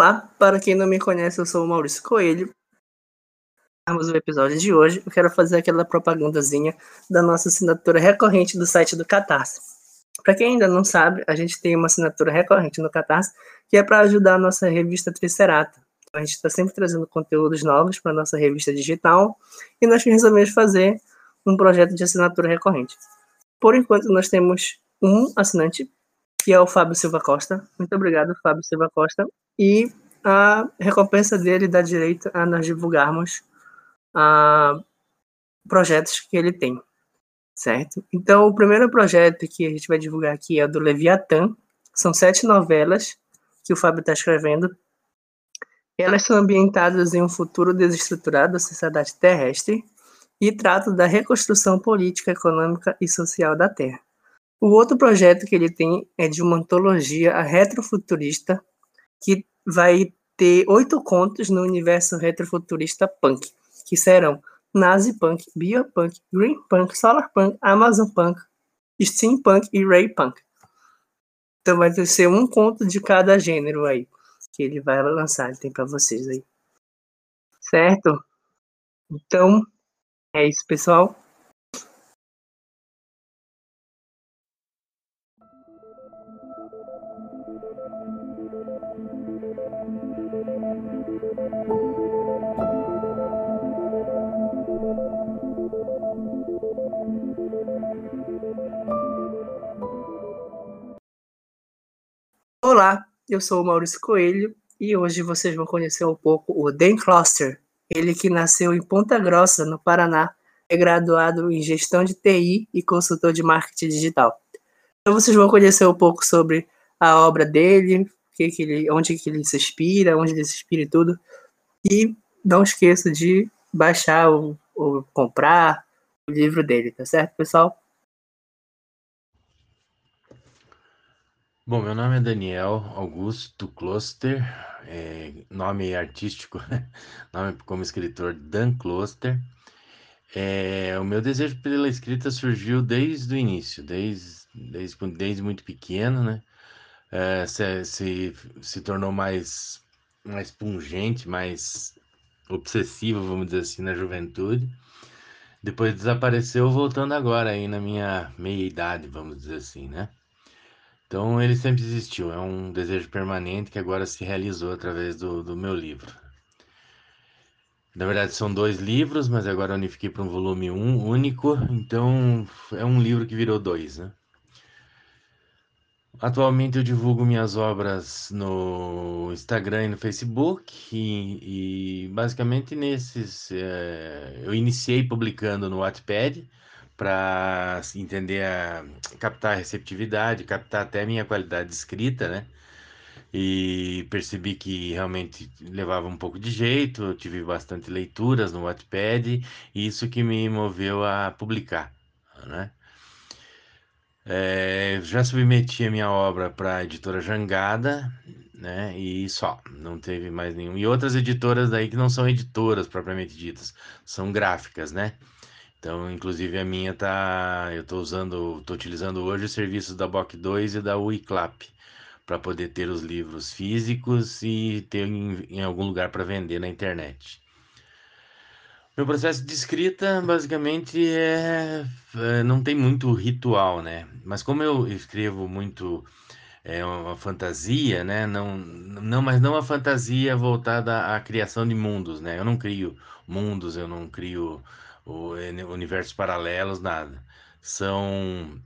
Olá, para quem não me conhece, eu sou o Maurício Coelho. Vamos o episódio de hoje. Eu quero fazer aquela propagandazinha da nossa assinatura recorrente do site do Catarse. Para quem ainda não sabe, a gente tem uma assinatura recorrente no Catarse que é para ajudar a nossa revista Tricerata. A gente está sempre trazendo conteúdos novos para nossa revista digital e nós resolvemos fazer um projeto de assinatura recorrente. Por enquanto, nós temos um assinante, que é o Fábio Silva Costa. Muito obrigado, Fábio Silva Costa e a recompensa dele dá direito a nós divulgarmos uh, projetos que ele tem, certo? Então, o primeiro projeto que a gente vai divulgar aqui é o do Leviatã. São sete novelas que o Fábio está escrevendo. Elas são ambientadas em um futuro desestruturado da sociedade terrestre e tratam da reconstrução política, econômica e social da Terra. O outro projeto que ele tem é de uma antologia retrofuturista que vai ter oito contos no universo retrofuturista punk, que serão Nazi Punk, Biopunk, Green Punk, Solar Punk, Amazon Punk, Steampunk e Ray Punk. Então vai ser um conto de cada gênero aí que ele vai lançar, ele tem para vocês aí. Certo? Então, é isso, pessoal. Olá, eu sou o Maurício Coelho e hoje vocês vão conhecer um pouco o Dan Kloster, ele que nasceu em Ponta Grossa, no Paraná, é graduado em gestão de TI e consultor de marketing digital. Então vocês vão conhecer um pouco sobre a obra dele, que que ele, onde que ele se inspira, onde ele se inspira e tudo. E não esqueça de baixar ou, ou comprar o livro dele, tá certo, pessoal? Bom, meu nome é Daniel Augusto Kloster, é, nome artístico, né? nome como escritor Dan Kloster. É, o meu desejo pela escrita surgiu desde o início, desde, desde, desde muito pequeno, né? É, se, se, se tornou mais, mais pungente, mais obsessivo, vamos dizer assim, na juventude. Depois desapareceu, voltando agora aí na minha meia idade, vamos dizer assim, né? Então ele sempre existiu, é um desejo permanente que agora se realizou através do, do meu livro. Na verdade são dois livros, mas agora unifiquei para um volume um, único, então é um livro que virou dois, né? Atualmente eu divulgo minhas obras no Instagram e no Facebook e, e basicamente nesses é, eu iniciei publicando no Wattpad, para entender a captar a receptividade, captar até a minha qualidade de escrita, né? E percebi que realmente levava um pouco de jeito, eu tive bastante leituras no Wattpad, e isso que me moveu a publicar, né? É, já submeti a minha obra para a editora Jangada, né? E só, não teve mais nenhum. E outras editoras daí que não são editoras propriamente ditas, são gráficas, né? Então, inclusive a minha tá, eu estou usando, estou utilizando hoje os serviços da BOC 2 e da Wiclap para poder ter os livros físicos e ter em, em algum lugar para vender na internet. Meu processo de escrita basicamente é, é, não tem muito ritual, né? Mas como eu escrevo muito é uma fantasia, né? Não, não, mas não a fantasia voltada à criação de mundos, né? Eu não crio mundos, eu não crio universos paralelos, nada. São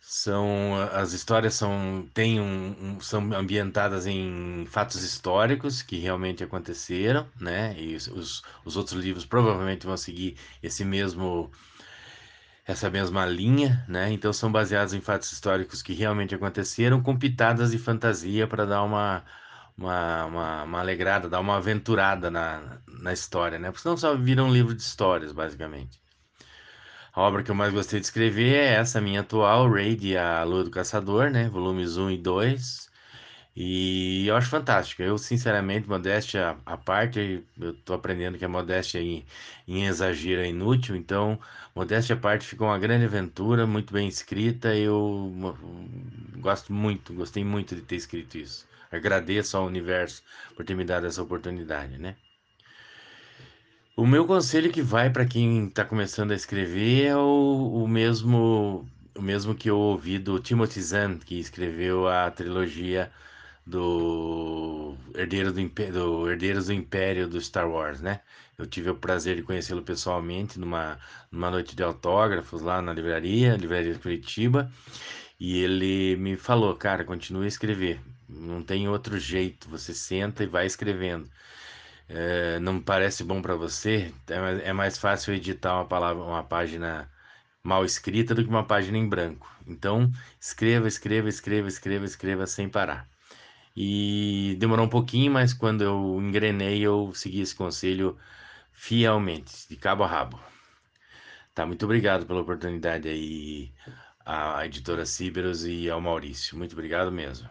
são as histórias são têm um, um, são ambientadas em fatos históricos que realmente aconteceram, né? E os, os outros livros provavelmente vão seguir esse mesmo essa mesma linha, né? Então são baseados em fatos históricos que realmente aconteceram, com pitadas de fantasia para dar uma uma, uma, uma, alegrada, dar uma aventurada na, na história, né? Porque senão só vira um livro de histórias, basicamente. A obra que eu mais gostei de escrever é essa minha atual, Raid, A Lua do Caçador, né? Volumes 1 e 2. E eu acho fantástico. Eu, sinceramente, modéstia à parte, eu tô aprendendo que a modéstia em, em exagero é inútil, então, modéstia à parte ficou uma grande aventura, muito bem escrita. Eu gosto muito, gostei muito de ter escrito isso. agradeço ao universo por ter me dado essa oportunidade, né? O meu conselho que vai para quem está começando a escrever é o, o, mesmo o mesmo que eu ouvi do Timothy Zahn, que escreveu a trilogia do Herdeiro do, do Herdeiros do Império do Star Wars, né? Eu tive o prazer de conhecê-lo pessoalmente numa, numa noite de autógrafos lá na livraria, livraria de Curitiba, e ele me falou, cara, continue a escrever, não tem outro jeito, você senta e vai escrevendo. É, não parece bom para você, é, é mais fácil editar uma palavra, uma página mal escrita do que uma página em branco. Então, escreva, escreva, escreva, escreva, escreva sem parar. E demorou um pouquinho, mas quando eu engrenei, eu segui esse conselho fielmente, de cabo a rabo. Tá, muito obrigado pela oportunidade aí, à editora Ciberos e ao Maurício. Muito obrigado mesmo.